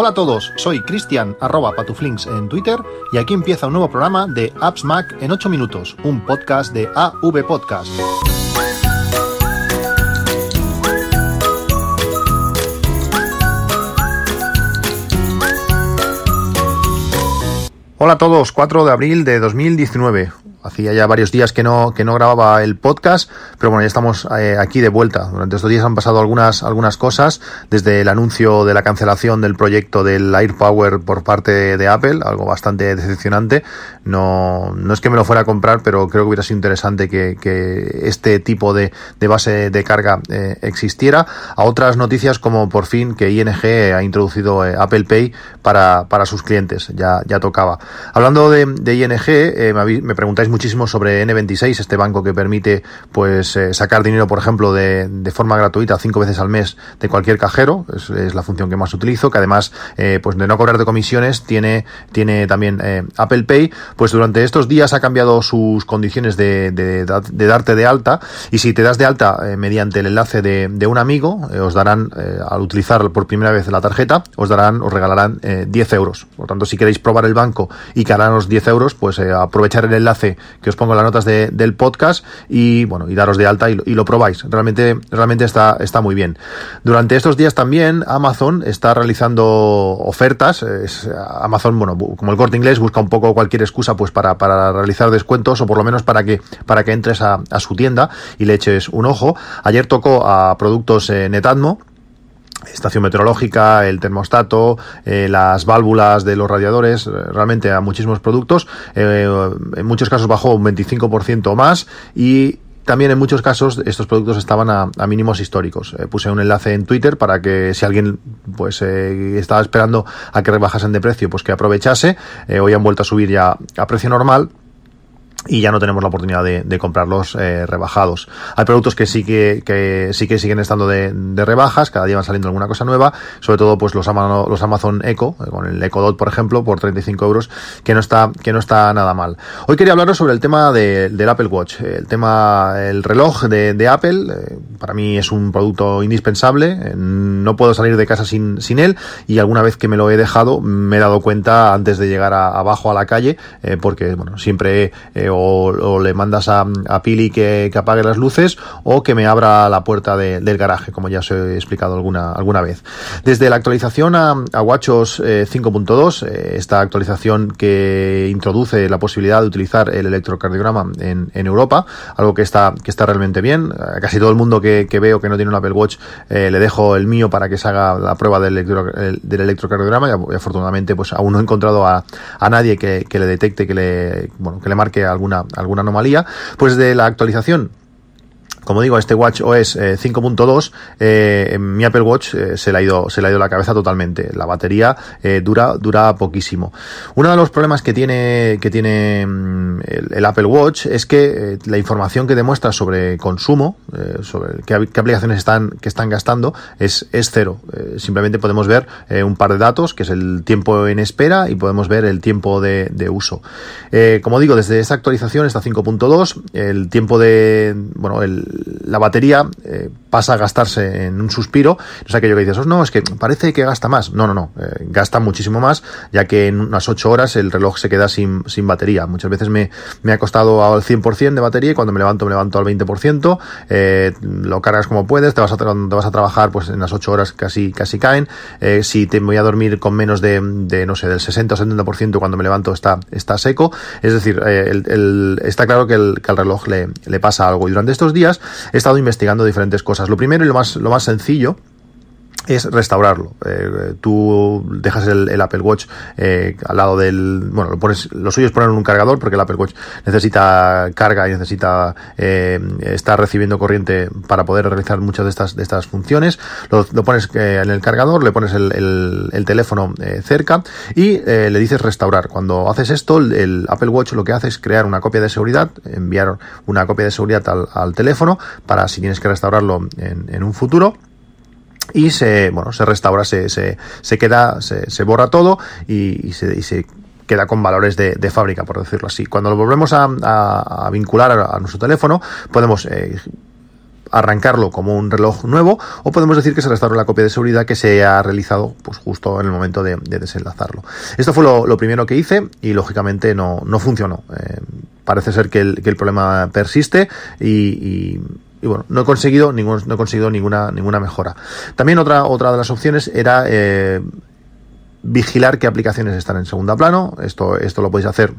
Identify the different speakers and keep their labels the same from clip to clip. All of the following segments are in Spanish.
Speaker 1: Hola a todos, soy Cristian arroba patuflinks en Twitter y aquí empieza un nuevo programa de Apps Mac en 8 minutos, un podcast de AV Podcast. Hola a todos, 4 de abril de 2019. Hacía ya varios días que no, que no grababa el podcast, pero bueno, ya estamos eh, aquí de vuelta. Durante estos días han pasado algunas, algunas cosas, desde el anuncio de la cancelación del proyecto del AirPower por parte de, Apple, algo bastante decepcionante. No, no es que me lo fuera a comprar, pero creo que hubiera sido interesante que, que este tipo de, de, base de carga eh, existiera. A otras noticias como por fin que ING ha introducido eh, Apple Pay para, para sus clientes. Ya, ya tocaba. Hablando de, ING, me, me preguntáis muchísimo sobre N26, este banco que permite pues eh, sacar dinero, por ejemplo, de, forma gratuita cinco veces al mes de cualquier cajero, es, la función que más utilizo, que además eh, pues de no cobrar de comisiones tiene, tiene también eh, Apple Pay, pues durante estos días ha cambiado sus condiciones de, de, darte de alta. Y si te das de alta mediante el enlace de, un amigo, os darán, al utilizar por primera vez la tarjeta, os darán, os regalarán 10 euros. Por tanto, si queréis probar el banco y que harán los 10 euros, pues aprovechar el enlace que os pongo las notas de, del podcast y bueno, y daros de alta y, y, lo probáis. Realmente, realmente está, está muy bien. Durante estos días también Amazon está realizando ofertas. Es, Amazon, bueno, como el corte inglés, busca un poco cualquier excusa pues para, para realizar descuentos o por lo menos para que, para que entres a, a su tienda y le eches un ojo. Ayer tocó a productos eh, Netatmo estación meteorológica, el termostato, eh, las válvulas de los radiadores, realmente a muchísimos productos. Eh, en muchos casos bajó un 25% más y también en muchos casos estos productos estaban a, mínimos históricos. Eh, puse un enlace en Twitter para que si alguien pues eh, estaba esperando a que rebajasen de precio, pues que aprovechase. Eh, hoy han vuelto a subir ya a precio normal y ya no tenemos la oportunidad de, comprarlos eh, rebajados. Hay productos que sí que, que sí que siguen estando de, rebajas, cada día van saliendo alguna cosa nueva, sobre todo pues los, Ama los Amazon Echo, eh, con el Echo Dot por ejemplo, por 35 euros, que no está, que no está nada mal. Hoy quería hablaros sobre el tema de, del Apple Watch, el tema, el reloj de, de Apple, eh, para mí es un producto indispensable, eh, no puedo salir de casa sin, sin él y alguna vez que me lo he dejado me he dado cuenta antes de llegar a, abajo a la calle, eh, porque bueno, siempre o, o, le mandas a, a Pili que, que, apague las luces o que me abra la puerta de, del garaje, como ya os he explicado alguna, alguna vez. Desde la actualización a, WatchOS eh, 5.2, eh, esta actualización que introduce la posibilidad de utilizar el electrocardiograma en, en Europa, algo que está, que está realmente bien. Casi todo el mundo que, veo que no tiene un Apple Watch eh, le dejo el mío para que se haga la prueba del, electro, el, del electrocardiograma y, afortunadamente pues aún no he encontrado a, a nadie que, que le detecte, que le, bueno, que le marque alguna, anomalía, pues de la actualización como digo, este Watch OS eh, 5.2, eh, mi Apple Watch eh, se, le ha ido, se le ha ido la cabeza totalmente. La batería eh, dura, dura poquísimo. Uno de los problemas que tiene, que tiene mm, el, Apple Watch es que eh, la información que demuestra sobre consumo, eh, sobre qué, aplicaciones están, que están gastando, es, es cero. simplemente podemos ver un par de datos, que es el tiempo en espera, y podemos ver el tiempo de, de uso. como digo, desde esta actualización, esta 5.2, el tiempo de, bueno, el, la batería eh, pasa a gastarse en un suspiro. No es aquello que dices, oh, no, es que parece que gasta más. No, no, no, eh, gasta muchísimo más, ya que en unas 8 horas el reloj se queda sin, sin batería. Muchas veces me, me ha costado al 100% de batería y cuando me levanto me levanto al 20%, eh, lo cargas como puedes, te vas, a, te vas a trabajar pues en las 8 horas casi, casi caen. Eh, si te voy a dormir con menos de, de no sé, del 60 o 70% cuando me levanto está, está seco. Es decir, el, el, está claro que el, que al reloj le, le pasa algo. Y durante estos días he estado investigando diferentes cosas. Lo primero y lo más, lo más sencillo es restaurarlo. Eh, tú dejas el, Apple Watch eh, al lado del, bueno, lo pones, lo suyo es poner un cargador porque el Apple Watch necesita carga y necesita eh, estar recibiendo corriente para poder realizar muchas de estas de estas funciones. Lo, pones eh, en el cargador, le pones el, el, el teléfono eh, cerca y le dices restaurar. Cuando haces esto, el, el, Apple Watch lo que hace es crear una copia de seguridad, enviar una copia de seguridad al, al teléfono para si tienes que restaurarlo en, en un futuro y se, bueno, se restaura, se, se, se queda, se, se borra todo y, se, queda con valores de, fábrica, por decirlo así. Cuando lo volvemos a, vincular a, a, nuestro teléfono, podemos eh, arrancarlo como un reloj nuevo o podemos decir que se restauró la copia de seguridad que se ha realizado pues justo en el momento de, desenlazarlo. Esto fue lo, primero que hice y lógicamente no, no funcionó. Eh, parece ser que el, que el, problema persiste y, bueno, no he conseguido ningún, no he conseguido ninguna, ninguna mejora. También otra, otra de las opciones era eh, vigilar qué aplicaciones están en segundo plano. Esto, esto lo podéis hacer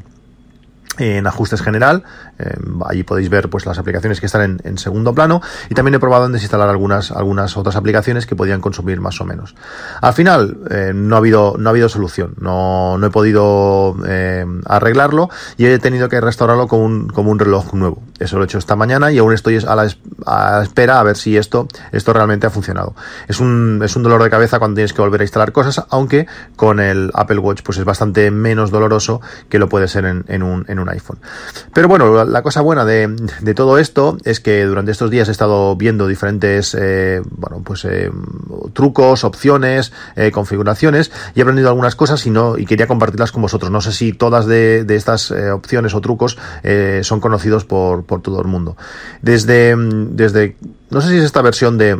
Speaker 1: en ajustes general. Eh, allí podéis ver pues las aplicaciones que están en, segundo plano y también he probado en desinstalar algunas, algunas otras aplicaciones que podían consumir más o menos. Al final eh, no, ha habido, no ha habido solución, no, no he podido eh, arreglarlo y he tenido que restaurarlo como un, como un reloj nuevo. Eso lo he hecho esta mañana y aún estoy a la, espera a ver si esto, esto realmente ha funcionado. Es un, es un dolor de cabeza cuando tienes que volver a instalar cosas, aunque con el Apple Watch pues es bastante menos doloroso que lo puede ser en, en un iPhone. Pero bueno, la cosa buena de, todo esto es que durante estos días he estado viendo diferentes eh, bueno, pues, eh, trucos, opciones, eh, configuraciones y he aprendido algunas cosas y, no, y quería compartirlas con vosotros. No sé si todas de, estas opciones o trucos son conocidos por, por todo el mundo. Desde, desde, no sé si es esta versión de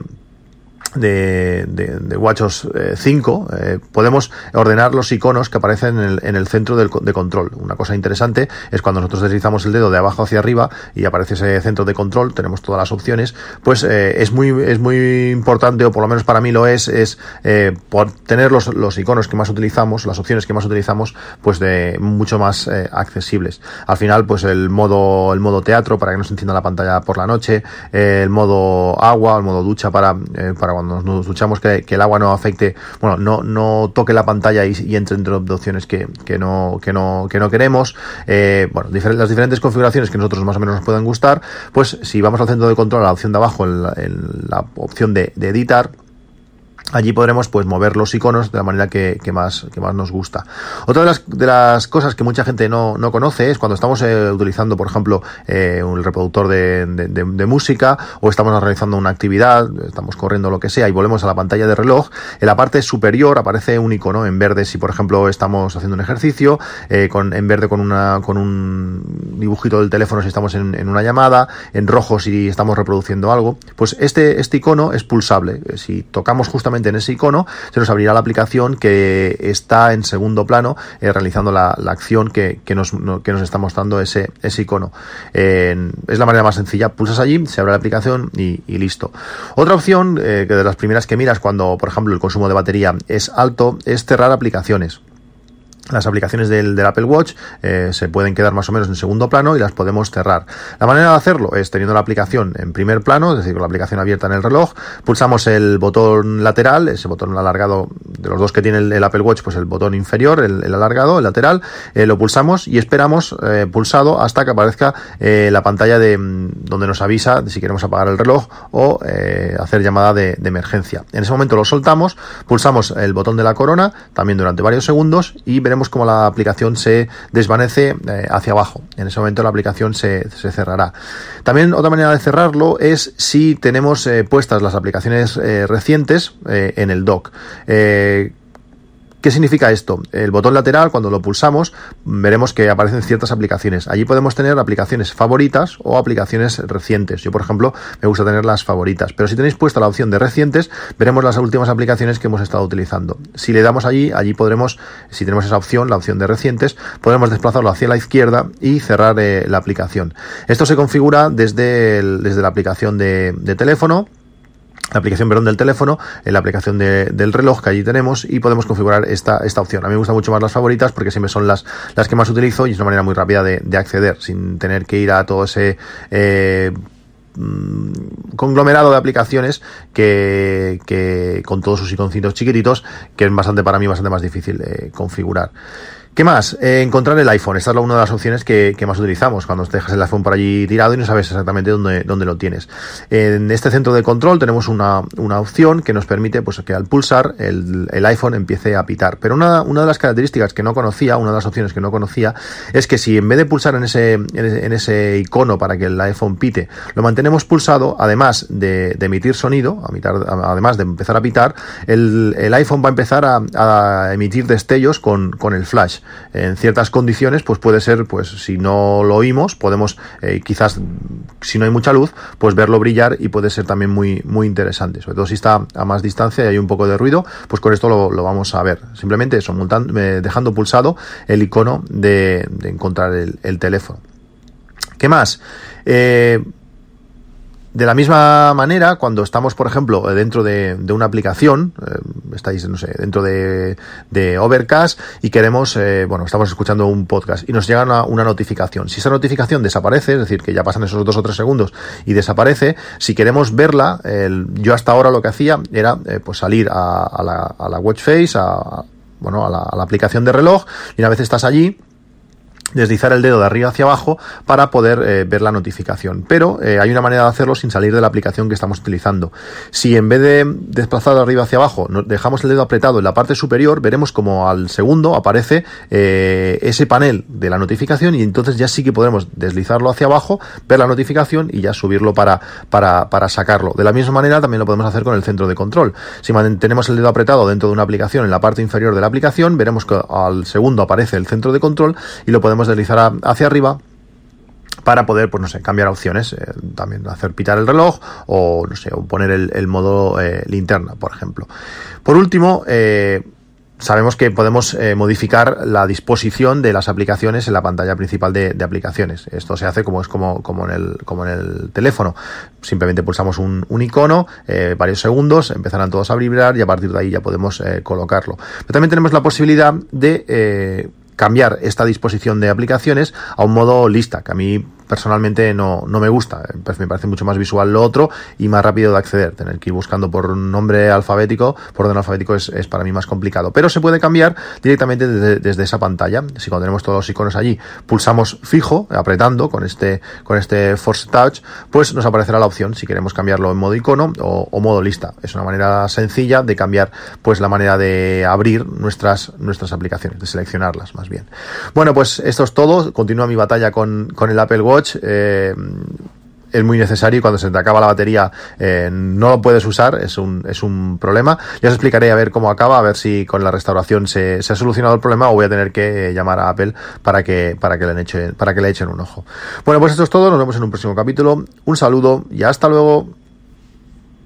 Speaker 1: de, de, de WatchOS 5 eh, eh, podemos ordenar los iconos que aparecen en el, en el centro del, de control. Una cosa interesante es cuando nosotros deslizamos el dedo de abajo hacia arriba y aparece ese centro de control, tenemos todas las opciones, pues eh, es muy es muy importante, o por lo menos para mí lo es, es por tener los, los iconos que más utilizamos, las opciones que más utilizamos, pues de mucho más accesibles. Al final, pues el modo el modo teatro para que no se encienda la pantalla por la noche, el modo agua, el modo ducha para, para cuando nos duchamos que, el agua no afecte, bueno, no, no toque la pantalla y, y entre entre opciones que, que, no, que, no, que no queremos. Eh, bueno, las diferentes configuraciones que nosotros más o menos nos puedan gustar, pues si vamos al centro de control, a la opción de abajo, en la, en la opción de, de editar, Allí podremos pues mover los iconos de la manera que, más, que más nos gusta. Otra de las, de las cosas que mucha gente no, no conoce es cuando estamos eh, utilizando, por ejemplo, eh, un reproductor de, de, de, música o estamos realizando una actividad, estamos corriendo lo que sea y volvemos a la pantalla de reloj, en la parte superior aparece un icono en verde si, por ejemplo, estamos haciendo un ejercicio, eh, con, en verde con, una, con un dibujito del teléfono si estamos en, en, una llamada, en rojo si estamos reproduciendo algo. Pues este, este icono es pulsable. Si tocamos justamente en ese icono, se nos abrirá la aplicación que está en segundo plano eh, realizando la, acción que, que, nos, no, que, nos, está mostrando ese, ese icono. Es la manera más sencilla. Pulsas allí, se abre la aplicación y, y listo. Otra opción, eh, que de las primeras que miras cuando, por ejemplo, el consumo de batería es alto, es cerrar aplicaciones las aplicaciones del, Apple Watch eh, se pueden quedar más o menos en segundo plano y las podemos cerrar. La manera de hacerlo es teniendo la aplicación en primer plano, es decir, con la aplicación abierta en el reloj, pulsamos el botón lateral, ese botón alargado de los dos que tiene el, Apple Watch, pues el botón inferior, el, alargado, el lateral, eh, lo pulsamos y esperamos eh, pulsado hasta que aparezca la pantalla de mm, donde nos avisa de si queremos apagar el reloj o hacer llamada de emergencia. En ese momento lo soltamos, pulsamos el botón de la corona, también durante varios segundos y veremos como la aplicación se desvanece eh, hacia abajo. En ese momento la aplicación se, se, cerrará. También otra manera de cerrarlo es si tenemos eh, puestas las aplicaciones eh, recientes en el dock. ¿Qué significa esto? El botón lateral, cuando lo pulsamos, veremos que aparecen ciertas aplicaciones. Allí podemos tener aplicaciones favoritas o aplicaciones recientes. Yo, por ejemplo, me gusta tener las favoritas. Pero si tenéis puesta la opción de recientes, veremos las últimas aplicaciones que hemos estado utilizando. Si le damos allí, allí podremos, si tenemos esa opción, la opción de recientes, podremos desplazarlo hacia la izquierda y cerrar eh, la aplicación. Esto se configura desde, el, desde la aplicación de, de teléfono la aplicación perdón, del teléfono, en la aplicación de, del reloj que allí tenemos y podemos configurar esta, esta opción. A mí me gustan mucho más las favoritas porque siempre son las, las que más utilizo y es una manera muy rápida de, de acceder sin tener que ir a todo ese eh, mm, conglomerado de aplicaciones que, que con todos sus iconcitos chiquititos que es bastante para mí bastante más difícil de configurar. ¿Qué más? Eh, encontrar el iPhone. Esta es una de las opciones que, más utilizamos cuando te dejas el iPhone por allí tirado y no sabes exactamente dónde, dónde lo tienes. En este centro de control tenemos una, opción que nos permite pues, que al pulsar el, iPhone empiece a pitar. Pero una, una, de las características que no conocía, una de las opciones que no conocía, es que si en vez de pulsar en ese, en ese, icono para que el iPhone pite, lo mantenemos pulsado, además de, emitir sonido, además de empezar a pitar, el, el iPhone va a empezar a, a emitir destellos con, con el flash. En ciertas condiciones, pues puede ser, pues si no lo oímos, podemos eh, quizás, si no hay mucha luz, pues verlo brillar y puede ser también muy, muy interesante. Sobre todo si está a más distancia y hay un poco de ruido, pues con esto lo, vamos a ver. Simplemente eso, eh, dejando pulsado el icono de, encontrar el, teléfono. ¿Qué más? Eh, de la misma manera, cuando estamos, por ejemplo, dentro de, una aplicación, eh, estáis, no sé, dentro de, Overcast y queremos, eh, bueno, estamos escuchando un podcast y nos llega una, notificación. Si esa notificación desaparece, es decir, que ya pasan esos dos o tres segundos y desaparece, si queremos verla, yo hasta ahora lo que hacía era eh, pues salir a, la, a la watch face, a, bueno, a la, a la aplicación de reloj y una vez estás allí, deslizar el dedo de arriba hacia abajo para poder eh, ver la notificación. Pero eh, hay una manera de hacerlo sin salir de la aplicación que estamos utilizando. Si en vez de desplazar de arriba hacia abajo dejamos el dedo apretado en la parte superior, veremos como al segundo aparece eh, ese panel de la notificación y entonces ya sí que podremos deslizarlo hacia abajo, ver la notificación y ya subirlo para, para, para sacarlo. De la misma manera también lo podemos hacer con el centro de control. Si mantenemos el dedo apretado dentro de una aplicación en la parte inferior de la aplicación, veremos que al segundo aparece el centro de control y lo podemos deslizar hacia arriba para poder, pues no sé, cambiar opciones, eh, también hacer pitar el reloj o, no sé, o poner el, modo eh, linterna, por ejemplo. Por último, eh, sabemos que podemos modificar la disposición de las aplicaciones en la pantalla principal de, aplicaciones. Esto se hace como es como, como, en, el, como en el teléfono. Simplemente pulsamos un, icono, varios segundos, empezarán todos a vibrar y a partir de ahí ya podemos colocarlo. Pero también tenemos la posibilidad de cambiar esta disposición de aplicaciones a un modo lista, que a mí personalmente no, no me gusta. Me parece mucho más visual lo otro y más rápido de acceder. Tener que ir buscando por nombre alfabético, por orden alfabético, es, es para mí más complicado. Pero se puede cambiar directamente desde, esa pantalla. Si cuando tenemos todos los iconos allí, pulsamos fijo, apretando con este, con este Force Touch, pues nos aparecerá la opción si queremos cambiarlo en modo icono o, o modo lista. Es una manera sencilla de cambiar pues la manera de abrir nuestras, nuestras aplicaciones, de seleccionarlas más bien. Bueno, pues esto es todo. Continúa mi batalla con, con el Apple Watch eh, es muy necesario y cuando se te acaba la batería eh, no lo puedes usar, es un, es un problema. Ya os explicaré a ver cómo acaba, a ver si con la restauración se, ha solucionado el problema o voy a tener que llamar a Apple para que, para que le echen, para que le echen un ojo. Bueno, pues esto es todo, nos vemos en un próximo capítulo. Un saludo y hasta luego.